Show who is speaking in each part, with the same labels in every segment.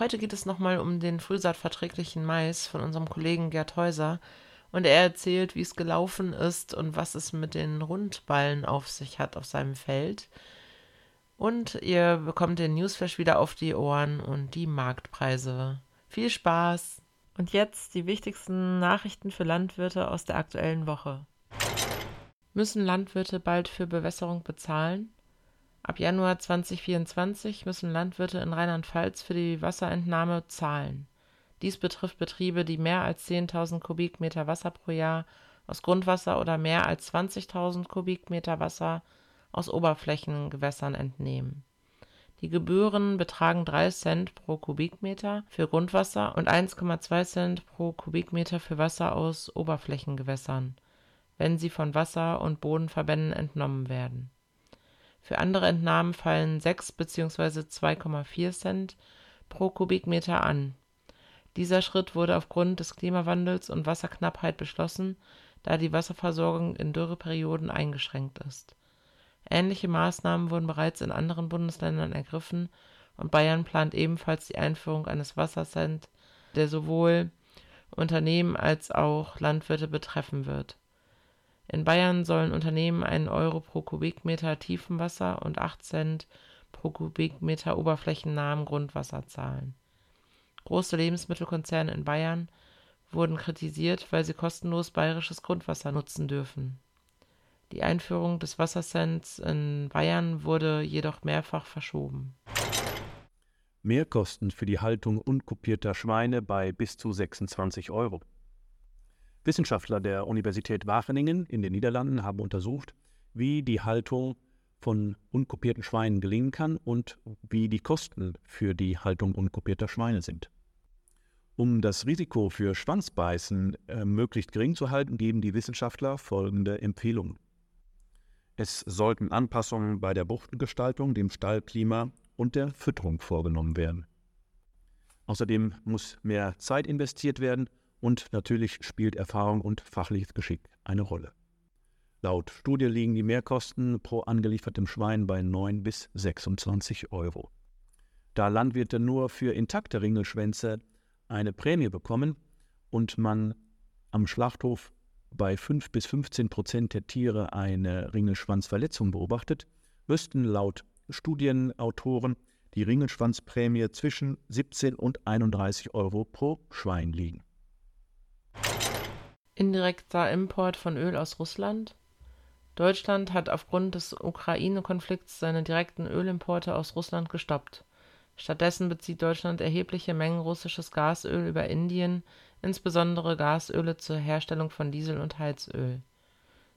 Speaker 1: Heute geht es nochmal um den frühsaatverträglichen Mais von unserem Kollegen Gerd Häuser und er erzählt, wie es gelaufen ist und was es mit den Rundballen auf sich hat auf seinem Feld. Und ihr bekommt den Newsflash wieder auf die Ohren und die Marktpreise. Viel Spaß! Und jetzt die wichtigsten Nachrichten für Landwirte aus der aktuellen Woche. Müssen Landwirte bald für Bewässerung bezahlen? Ab Januar 2024 müssen Landwirte in Rheinland-Pfalz für die Wasserentnahme zahlen. Dies betrifft Betriebe, die mehr als 10.000 Kubikmeter Wasser pro Jahr aus Grundwasser oder mehr als 20.000 Kubikmeter Wasser aus Oberflächengewässern entnehmen. Die Gebühren betragen 3 Cent pro Kubikmeter für Grundwasser und 1,2 Cent pro Kubikmeter für Wasser aus Oberflächengewässern, wenn sie von Wasser- und Bodenverbänden entnommen werden für andere Entnahmen fallen 6 bzw. 2,4 Cent pro Kubikmeter an. Dieser Schritt wurde aufgrund des Klimawandels und Wasserknappheit beschlossen, da die Wasserversorgung in Dürreperioden eingeschränkt ist. Ähnliche Maßnahmen wurden bereits in anderen Bundesländern ergriffen und Bayern plant ebenfalls die Einführung eines Wassercent, der sowohl Unternehmen als auch Landwirte betreffen wird in Bayern sollen Unternehmen einen Euro pro Kubikmeter Tiefenwasser und 8 Cent pro Kubikmeter oberflächennahem Grundwasser zahlen. Große Lebensmittelkonzerne in Bayern wurden kritisiert, weil sie kostenlos bayerisches Grundwasser nutzen dürfen. Die Einführung des Wassercents in Bayern wurde jedoch mehrfach verschoben.
Speaker 2: Mehrkosten für die Haltung unkopierter Schweine bei bis zu 26 Euro. Wissenschaftler der Universität Wageningen in den Niederlanden haben untersucht, wie die Haltung von unkopierten Schweinen gelingen kann und wie die Kosten für die Haltung unkopierter Schweine sind. Um das Risiko für Schwanzbeißen äh, möglichst gering zu halten, geben die Wissenschaftler folgende Empfehlungen. Es sollten Anpassungen bei der Buchtengestaltung, dem Stallklima und der Fütterung vorgenommen werden. Außerdem muss mehr Zeit investiert werden, und natürlich spielt Erfahrung und fachliches Geschick eine Rolle. Laut Studie liegen die Mehrkosten pro angeliefertem Schwein bei 9 bis 26 Euro. Da Landwirte nur für intakte Ringelschwänze eine Prämie bekommen und man am Schlachthof bei 5 bis 15 Prozent der Tiere eine Ringelschwanzverletzung beobachtet, müssten laut Studienautoren die Ringelschwanzprämie zwischen 17 und 31 Euro pro Schwein liegen.
Speaker 1: Indirekter Import von Öl aus Russland. Deutschland hat aufgrund des Ukraine-Konflikts seine direkten Ölimporte aus Russland gestoppt. Stattdessen bezieht Deutschland erhebliche Mengen russisches Gasöl über Indien, insbesondere Gasöle zur Herstellung von Diesel und Heizöl.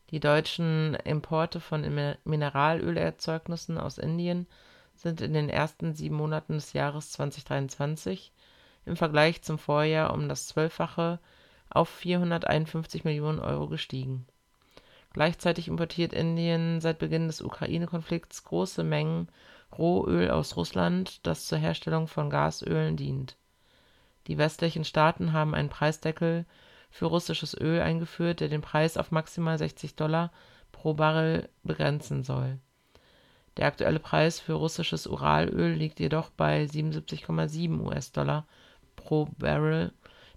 Speaker 1: Die deutschen Importe von Mineralölerzeugnissen aus Indien sind in den ersten sieben Monaten des Jahres 2023 im Vergleich zum Vorjahr um das Zwölffache auf 451 Millionen Euro gestiegen. Gleichzeitig importiert Indien seit Beginn des Ukraine-Konflikts große Mengen Rohöl aus Russland, das zur Herstellung von Gasölen dient. Die westlichen Staaten haben einen Preisdeckel für russisches Öl eingeführt, der den Preis auf maximal 60 Dollar pro Barrel begrenzen soll. Der aktuelle Preis für russisches Uralöl liegt jedoch bei 77,7 US-Dollar pro Barrel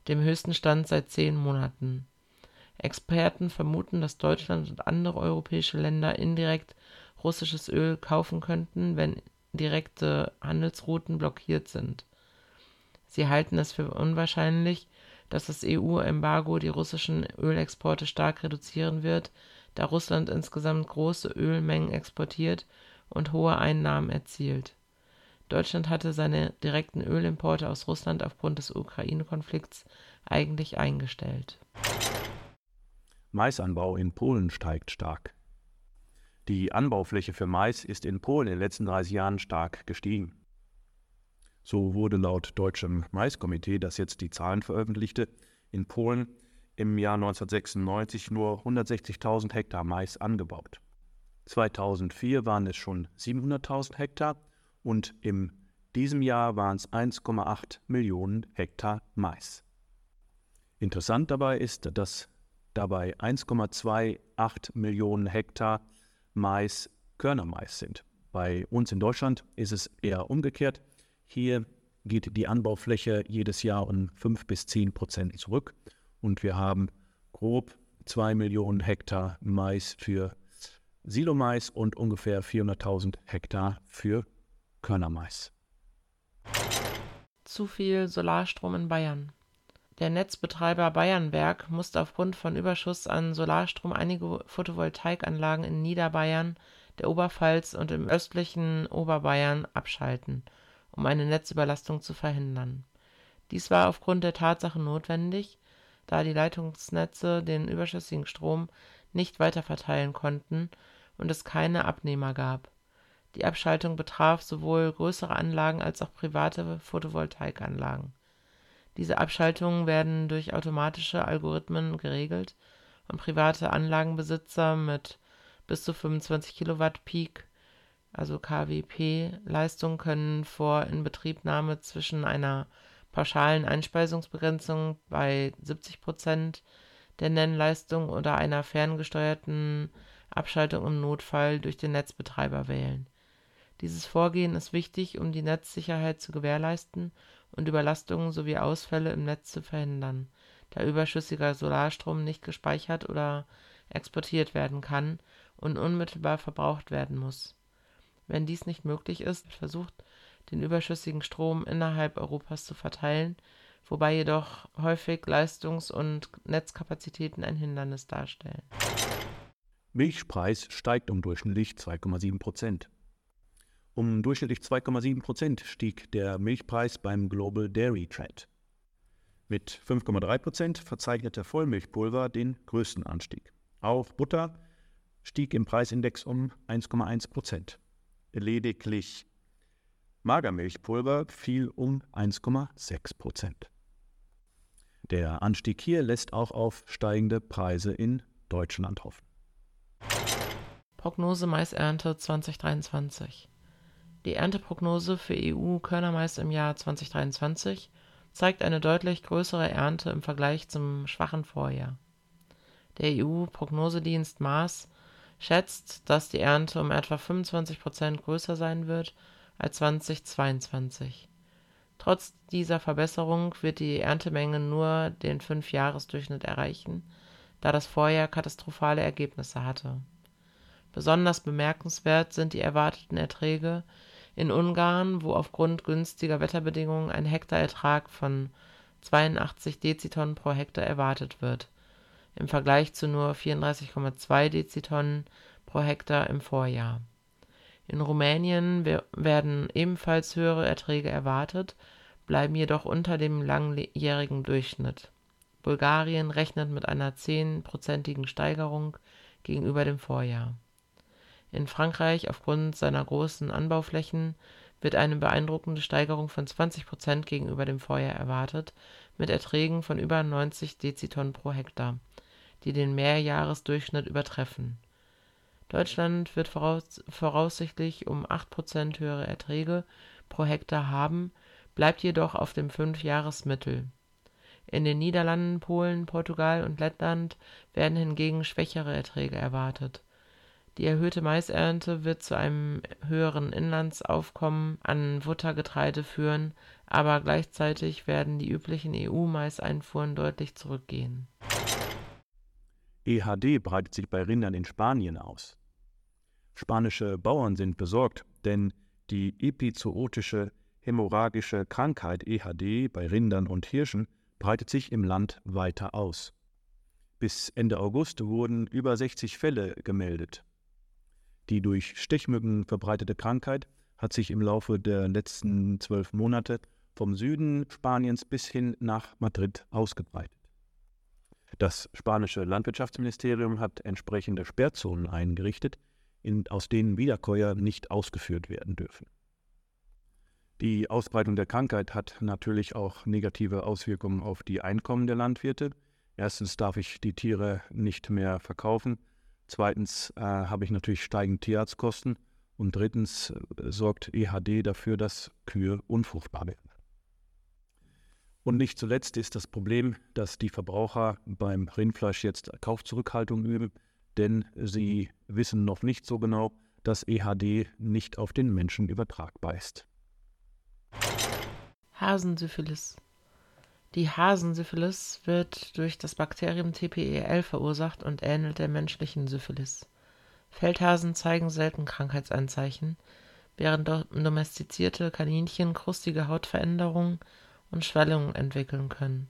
Speaker 1: dem höchsten Stand seit zehn Monaten. Experten vermuten, dass Deutschland und andere europäische Länder indirekt russisches Öl kaufen könnten, wenn direkte Handelsrouten blockiert sind. Sie halten es für unwahrscheinlich, dass das EU-Embargo die russischen Ölexporte stark reduzieren wird, da Russland insgesamt große Ölmengen exportiert und hohe Einnahmen erzielt Deutschland hatte seine direkten Ölimporte aus Russland aufgrund des Ukraine-Konflikts eigentlich eingestellt.
Speaker 2: Maisanbau in Polen steigt stark. Die Anbaufläche für Mais ist in Polen in den letzten 30 Jahren stark gestiegen. So wurde laut Deutschem Maiskomitee, das jetzt die Zahlen veröffentlichte, in Polen im Jahr 1996 nur 160.000 Hektar Mais angebaut. 2004 waren es schon 700.000 Hektar und in diesem Jahr waren es 1,8 Millionen Hektar Mais. Interessant dabei ist, dass dabei 1,28 Millionen Hektar Mais Körnermais sind. Bei uns in Deutschland ist es eher umgekehrt. Hier geht die Anbaufläche jedes Jahr um 5 bis 10 Prozent zurück und wir haben grob 2 Millionen Hektar Mais für Silomais und ungefähr 400.000 Hektar für Körnermais.
Speaker 1: Zu viel Solarstrom in Bayern. Der Netzbetreiber Bayernwerk musste aufgrund von Überschuss an Solarstrom einige Photovoltaikanlagen in Niederbayern, der Oberpfalz und im östlichen Oberbayern abschalten, um eine Netzüberlastung zu verhindern. Dies war aufgrund der Tatsache notwendig, da die Leitungsnetze den überschüssigen Strom nicht weiterverteilen konnten und es keine Abnehmer gab. Die Abschaltung betraf sowohl größere Anlagen als auch private Photovoltaikanlagen diese Abschaltungen werden durch automatische Algorithmen geregelt und private Anlagenbesitzer mit bis zu 25 Kilowatt Peak, also kWp-Leistung können vor Inbetriebnahme zwischen einer pauschalen Einspeisungsbegrenzung bei 70 Prozent der Nennleistung oder einer ferngesteuerten Abschaltung im Notfall durch den Netzbetreiber wählen. Dieses Vorgehen ist wichtig, um die Netzsicherheit zu gewährleisten und Überlastungen sowie Ausfälle im Netz zu verhindern, da überschüssiger Solarstrom nicht gespeichert oder exportiert werden kann und unmittelbar verbraucht werden muss. Wenn dies nicht möglich ist, versucht, den überschüssigen Strom innerhalb Europas zu verteilen, wobei jedoch häufig Leistungs- und Netzkapazitäten ein Hindernis darstellen.
Speaker 2: Milchpreis steigt um durchschnittlich 2,7 Prozent. Um durchschnittlich 2,7 Prozent stieg der Milchpreis beim Global Dairy Trade. Mit 5,3 Prozent verzeichnete Vollmilchpulver den größten Anstieg. Auch Butter stieg im Preisindex um 1,1 Prozent. Lediglich Magermilchpulver fiel um 1,6 Prozent. Der Anstieg hier lässt auch auf steigende Preise in Deutschland hoffen.
Speaker 1: Prognose Maisernte 2023 die Ernteprognose für EU-Körnermais im Jahr 2023 zeigt eine deutlich größere Ernte im Vergleich zum schwachen Vorjahr. Der EU-Prognosedienst Maas schätzt, dass die Ernte um etwa 25 Prozent größer sein wird als 2022. Trotz dieser Verbesserung wird die Erntemenge nur den Fünfjahresdurchschnitt erreichen, da das Vorjahr katastrophale Ergebnisse hatte. Besonders bemerkenswert sind die erwarteten Erträge in Ungarn, wo aufgrund günstiger Wetterbedingungen ein Hektarertrag von 82 Dezitonnen pro Hektar erwartet wird, im Vergleich zu nur 34,2 Dezitonnen pro Hektar im Vorjahr. In Rumänien werden ebenfalls höhere Erträge erwartet, bleiben jedoch unter dem langjährigen Durchschnitt. Bulgarien rechnet mit einer zehnprozentigen Steigerung gegenüber dem Vorjahr in Frankreich aufgrund seiner großen Anbauflächen wird eine beeindruckende Steigerung von 20 Prozent gegenüber dem Vorjahr erwartet, mit Erträgen von über 90 Dezitonnen pro Hektar, die den Mehrjahresdurchschnitt übertreffen. Deutschland wird voraussichtlich um 8 Prozent höhere Erträge pro Hektar haben, bleibt jedoch auf dem Fünfjahresmittel. In den Niederlanden, Polen, Portugal und Lettland werden hingegen schwächere Erträge erwartet die erhöhte Maisernte wird zu einem höheren Inlandsaufkommen an Futtergetreide führen, aber gleichzeitig werden die üblichen EU-Maiseinfuhren deutlich zurückgehen.
Speaker 2: EHD breitet sich bei Rindern in Spanien aus. Spanische Bauern sind besorgt, denn die epizootische hämorrhagische Krankheit EHD bei Rindern und Hirschen breitet sich im Land weiter aus. Bis Ende August wurden über 60 Fälle gemeldet. Die durch Stechmücken verbreitete Krankheit hat sich im Laufe der letzten zwölf Monate vom Süden Spaniens bis hin nach Madrid ausgebreitet. Das spanische Landwirtschaftsministerium hat entsprechende Sperrzonen eingerichtet, in, aus denen Wiederkäuer nicht ausgeführt werden dürfen. Die Ausbreitung der Krankheit hat natürlich auch negative Auswirkungen auf die Einkommen der Landwirte. Erstens darf ich die Tiere nicht mehr verkaufen. Zweitens äh, habe ich natürlich steigende Tierarztkosten. Und drittens äh, sorgt EHD dafür, dass Kühe unfruchtbar werden. Und nicht zuletzt ist das Problem, dass die Verbraucher beim Rindfleisch jetzt Kaufzurückhaltung üben, denn sie wissen noch nicht so genau, dass EHD nicht auf den Menschen übertragbar ist.
Speaker 1: Hasensyphilis. Die Hasensyphilis wird durch das Bakterium TPEL verursacht und ähnelt der menschlichen Syphilis. Feldhasen zeigen selten Krankheitsanzeichen, während domestizierte Kaninchen krustige Hautveränderungen und Schwellungen entwickeln können.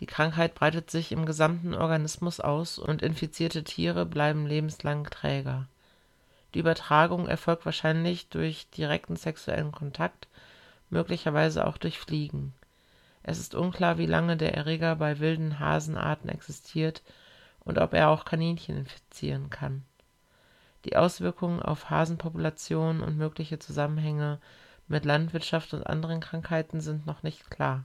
Speaker 1: Die Krankheit breitet sich im gesamten Organismus aus und infizierte Tiere bleiben lebenslang Träger. Die Übertragung erfolgt wahrscheinlich durch direkten sexuellen Kontakt, möglicherweise auch durch Fliegen. Es ist unklar, wie lange der Erreger bei wilden Hasenarten existiert und ob er auch Kaninchen infizieren kann. Die Auswirkungen auf Hasenpopulationen und mögliche Zusammenhänge mit Landwirtschaft und anderen Krankheiten sind noch nicht klar.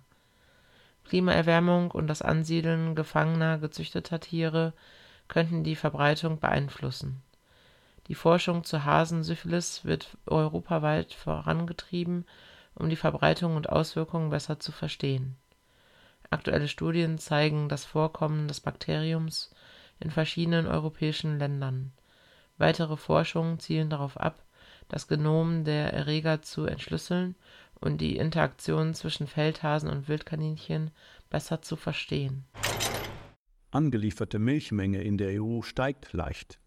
Speaker 1: Klimaerwärmung und das Ansiedeln gefangener, gezüchteter Tiere könnten die Verbreitung beeinflussen. Die Forschung zur Hasensyphilis wird europaweit vorangetrieben, um die Verbreitung und Auswirkungen besser zu verstehen. Aktuelle Studien zeigen das Vorkommen des Bakteriums in verschiedenen europäischen Ländern. Weitere Forschungen zielen darauf ab, das Genom der Erreger zu entschlüsseln und die Interaktion zwischen Feldhasen und Wildkaninchen besser zu verstehen.
Speaker 2: Angelieferte Milchmenge in der EU steigt leicht.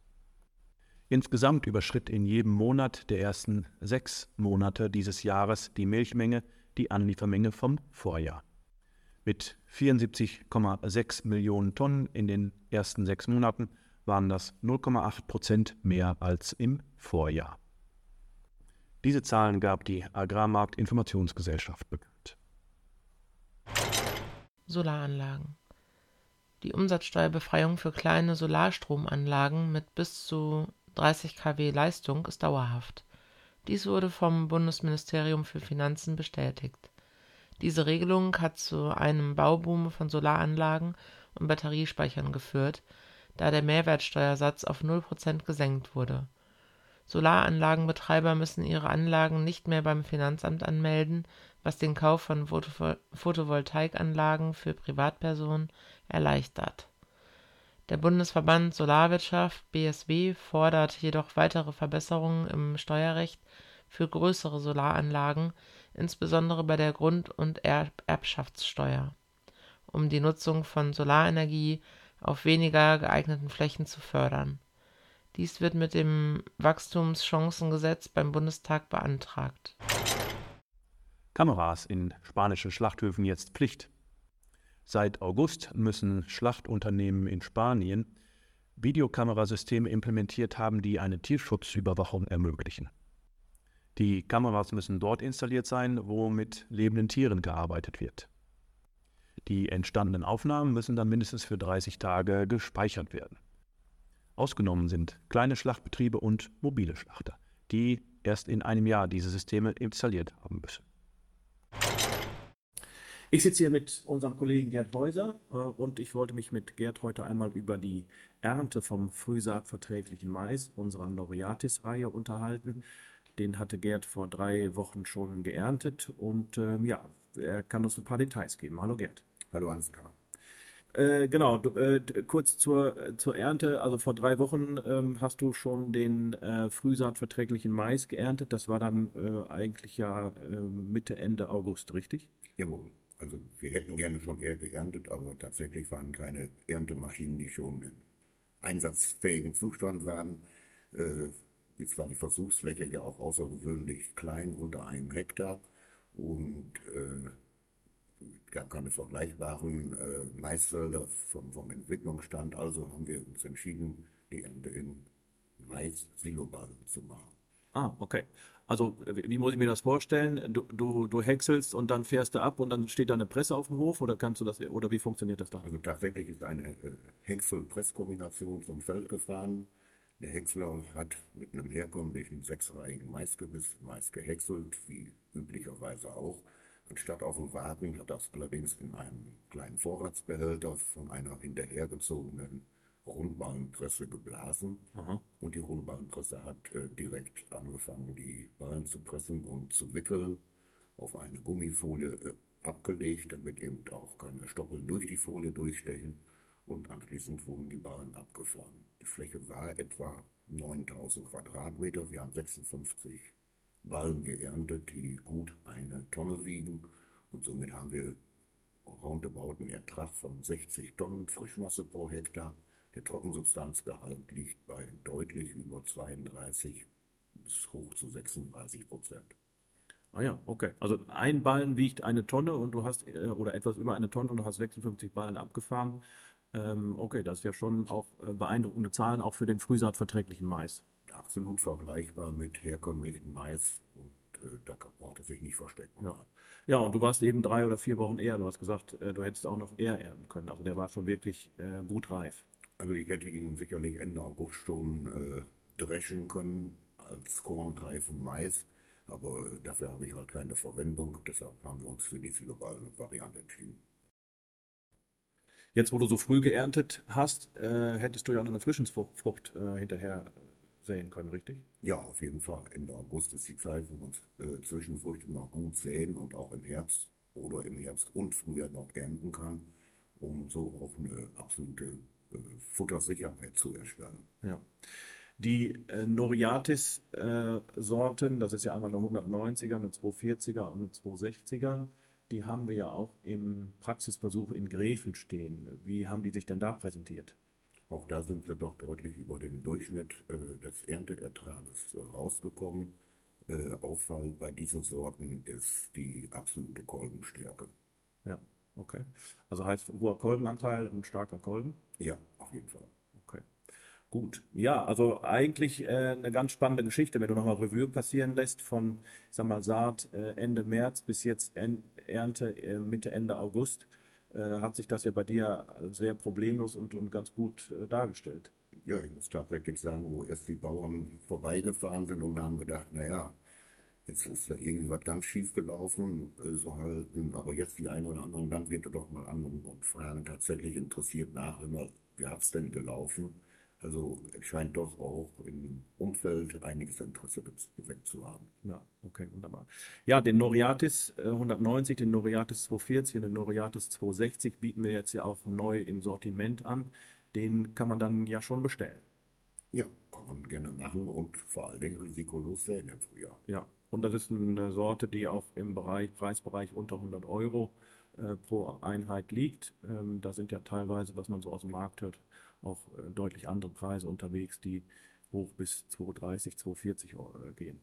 Speaker 2: Insgesamt überschritt in jedem Monat der ersten sechs Monate dieses Jahres die Milchmenge die Anliefermenge vom Vorjahr. Mit 74,6 Millionen Tonnen in den ersten sechs Monaten waren das 0,8 Prozent mehr als im Vorjahr. Diese Zahlen gab die Agrarmarktinformationsgesellschaft bekannt.
Speaker 1: Solaranlagen. Die Umsatzsteuerbefreiung für kleine Solarstromanlagen mit bis zu 30 kW Leistung ist dauerhaft. Dies wurde vom Bundesministerium für Finanzen bestätigt. Diese Regelung hat zu einem Bauboom von Solaranlagen und Batteriespeichern geführt, da der Mehrwertsteuersatz auf 0% gesenkt wurde Solaranlagenbetreiber müssen ihre Anlagen nicht mehr beim Finanzamt anmelden, was den Kauf von Photovoltaikanlagen für Privatpersonen erleichtert. Der Bundesverband Solarwirtschaft (BSW) fordert jedoch weitere Verbesserungen im Steuerrecht für größere Solaranlagen, insbesondere bei der Grund und Erbschaftssteuer, um die Nutzung von Solarenergie auf weniger geeigneten Flächen zu fördern dies wird mit dem Wachstumschancengesetz beim Bundestag beantragt.
Speaker 2: Kameras in spanischen Schlachthöfen jetzt Pflicht. Seit August müssen Schlachtunternehmen in Spanien Videokamerasysteme implementiert haben, die eine Tierschutzüberwachung ermöglichen. Die Kameras müssen dort installiert sein, wo mit lebenden Tieren gearbeitet wird. Die entstandenen Aufnahmen müssen dann mindestens für 30 Tage gespeichert werden. Ausgenommen sind kleine Schlachtbetriebe und mobile Schlachter, die erst in einem Jahr diese Systeme installiert haben müssen.
Speaker 3: Ich sitze hier mit unserem Kollegen Gerd Häuser äh, und ich wollte mich mit Gerd heute einmal über die Ernte vom frühsaatverträglichen Mais unserer Laureatis-Reihe unterhalten. Den hatte Gerd vor drei Wochen schon geerntet und äh, ja, er kann uns ein paar Details geben. Hallo Gerd.
Speaker 4: Hallo Ansgar.
Speaker 3: Äh, genau, du, äh, kurz zur, zur Ernte. Also vor drei Wochen ähm, hast du schon den äh, frühsaatverträglichen Mais geerntet. Das war dann äh, eigentlich ja äh, Mitte, Ende August, richtig?
Speaker 4: Jawohl. Also wir hätten gerne schon eher geerntet, aber tatsächlich waren keine Erntemaschinen, die schon in einsatzfähigen Zustand waren. Äh, jetzt war die Versuchsfläche ja auch außergewöhnlich klein, unter einem Hektar. Und äh, gab keine vergleichbaren äh, Maisfelder vom, vom Entwicklungsstand, also haben wir uns entschieden, die Ernte in Mais-Silobasen zu machen.
Speaker 3: Ah, okay. Also wie muss ich mir das vorstellen? Du, du, du häckselst und dann fährst du ab und dann steht da eine Presse auf dem Hof oder kannst du das oder wie funktioniert das da?
Speaker 4: Also tatsächlich ist eine äh, Häcksel-Presskombination zum Feld gefahren. Der Häcksler hat mit einem herkömmlichen sechsreihigen Maisgebiss Mais gehäckselt, wie üblicherweise auch. Anstatt auf dem Wagen hat das allerdings in einem kleinen Vorratsbehälter von einer hinterhergezogenen Rundballenpresse geblasen.
Speaker 2: Aha.
Speaker 4: Und die Rundballenpresse hat äh, direkt angefangen, die Ballen zu pressen und zu wickeln, auf eine Gummifolie äh, abgelegt, damit eben auch keine Stoppeln durch die Folie durchstechen. Und anschließend wurden die Ballen abgefahren. Die Fläche war etwa 9000 Quadratmeter. Wir haben 56 Ballen geerntet, die gut eine Tonne wiegen. Und somit haben wir roundabout einen Ertrag von 60 Tonnen Frischmasse pro Hektar. Der Trockensubstanzgehalt liegt bei deutlich über 32 bis hoch zu 36 Prozent.
Speaker 2: Ah ja, okay. Also ein Ballen wiegt eine Tonne und du hast, äh, oder etwas über eine Tonne und du hast 56 Ballen abgefahren. Ähm, okay, das ist ja schon auch äh, beeindruckende Zahlen, auch für den frühsaatverträglichen Mais.
Speaker 4: Absolut vergleichbar mit herkömmlichen Mais und äh, da braucht es sich nicht verstecken.
Speaker 2: Ja. Ja, und du warst eben drei oder vier Wochen eher. Du hast gesagt, äh, du hättest auch noch eher ernten können. Also der war schon wirklich äh, gut reif.
Speaker 4: Also ich hätte ihn sicherlich Ende August schon äh, dreschen können als kornreifen Mais, aber dafür habe ich halt keine Verwendung. Deshalb haben wir uns für die globale Variante entschieden.
Speaker 2: Jetzt, wo du so früh geerntet hast, äh, hättest du ja noch eine Frischensfrucht äh, hinterher säen können, richtig?
Speaker 4: Ja, auf jeden Fall. Ende August ist die Zeit, wo man äh, Zwischenfrüchte noch gut säen und auch im Herbst oder im Herbst und Frühjahr noch ernten kann, um so auch eine absolute Futtersicherheit zu erstellen.
Speaker 2: Ja. Die äh, Noriatis-Sorten, das ist ja einmal eine 190er, eine 240er und eine 260er, die haben wir ja auch im Praxisversuch in Greven stehen. Wie haben die sich denn da präsentiert?
Speaker 4: Auch da sind wir doch deutlich über den Durchschnitt äh, des Ernteertrages äh, rausgekommen. Äh, auffallend bei diesen Sorten ist die absolute Kolbenstärke.
Speaker 2: Ja, okay. Also heißt hoher Kolbenanteil und starker Kolben?
Speaker 4: Ja, auf jeden Fall.
Speaker 2: Okay. Gut. Ja, also eigentlich äh, eine ganz spannende Geschichte, wenn du nochmal Revue passieren lässt von, ich sag mal, Saat äh, Ende März bis jetzt en Ernte äh, Mitte, Ende August, äh, hat sich das ja bei dir sehr problemlos und, und ganz gut äh, dargestellt.
Speaker 4: Ja, ich muss tatsächlich sagen, wo erst die Bauern vorbeigefahren sind und haben gedacht, naja, jetzt ist da irgendwas ganz schief gelaufen, äh, so halt, aber jetzt die einen oder anderen Landwirte doch mal an und, und fragen tatsächlich interessiert nach, immer, wie es denn gelaufen? Also scheint doch auch im Umfeld einiges Interesse geweckt zu haben.
Speaker 2: Ja, okay, wunderbar. Ja, den Noriatis äh, 190, den Noriatis 240 und den Noriatis 260 bieten wir jetzt ja auch neu im Sortiment an. Den kann man dann ja schon bestellen.
Speaker 4: Ja, kann man gerne machen und vor allen Dingen risikolos säen im Frühjahr.
Speaker 2: Ja, und das ist eine Sorte, die auch im Bereich, Preisbereich unter 100 Euro äh, pro Einheit liegt. Ähm, da sind ja teilweise, was man so aus dem Markt hört, auch äh, deutlich andere Preise unterwegs, die hoch bis 230, 240 äh, gehen.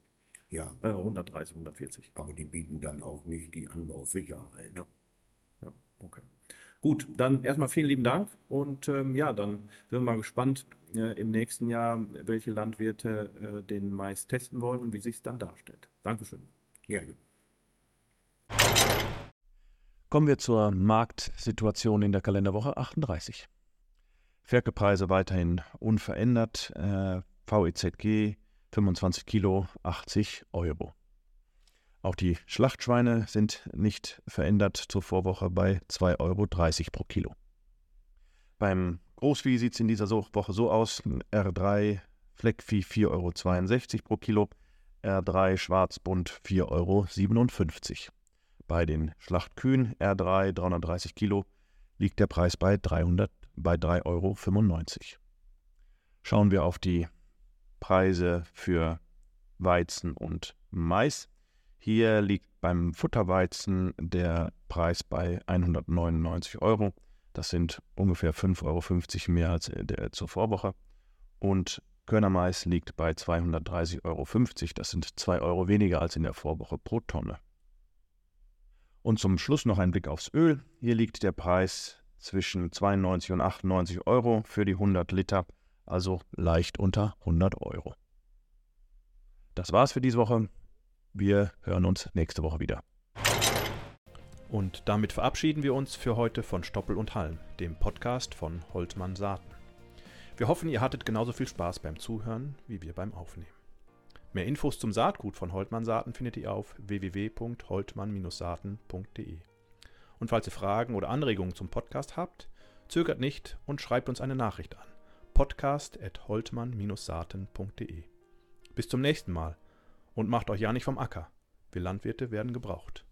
Speaker 4: Ja,
Speaker 2: Äh, 130, 140.
Speaker 4: aber die bieten dann auch nicht die Anbausicherheit.
Speaker 2: Ja, okay. Gut, dann erstmal vielen lieben Dank und ähm, ja, dann sind wir mal gespannt äh, im nächsten Jahr, welche Landwirte äh, den Mais testen wollen und wie sich es dann darstellt. Dankeschön.
Speaker 4: Ja,
Speaker 5: Kommen wir zur Marktsituation in der Kalenderwoche 38. Ferkelpreise weiterhin unverändert. Äh, VEZG 25 Kilo 80 Euro. Auch die Schlachtschweine sind nicht verändert zur Vorwoche bei 2,30 Euro pro Kilo. Beim Großvieh sieht es in dieser Woche so aus: R3 Fleckvieh 4,62 Euro pro Kilo, R3 Schwarzbund 4,57 Euro. Bei den Schlachtkühen R3 330 Kilo liegt der Preis bei, 300, bei 3,95 Euro. Schauen wir auf die Preise für Weizen und Mais. Hier liegt beim Futterweizen der Preis bei 199 Euro. Das sind ungefähr 5,50 Euro mehr als der, zur Vorwoche. Und Körnermais liegt bei 230,50 Euro. Das sind 2 Euro weniger als in der Vorwoche pro Tonne. Und zum Schluss noch ein Blick aufs Öl. Hier liegt der Preis zwischen 92 und 98 Euro für die 100 Liter, also leicht unter 100 Euro. Das war's für diese Woche. Wir hören uns nächste Woche wieder. Und damit verabschieden wir uns für heute von Stoppel und Halm, dem Podcast von Holtmann Saaten. Wir hoffen, ihr hattet genauso viel Spaß beim Zuhören wie wir beim Aufnehmen. Mehr Infos zum Saatgut von Holtmann Saaten findet ihr auf www.holtmann-saaten.de. Und falls ihr Fragen oder Anregungen zum Podcast habt, zögert nicht und schreibt uns eine Nachricht an. podcast.holtmann-saaten.de. Bis zum nächsten Mal und macht euch ja nicht vom Acker. Wir Landwirte werden gebraucht.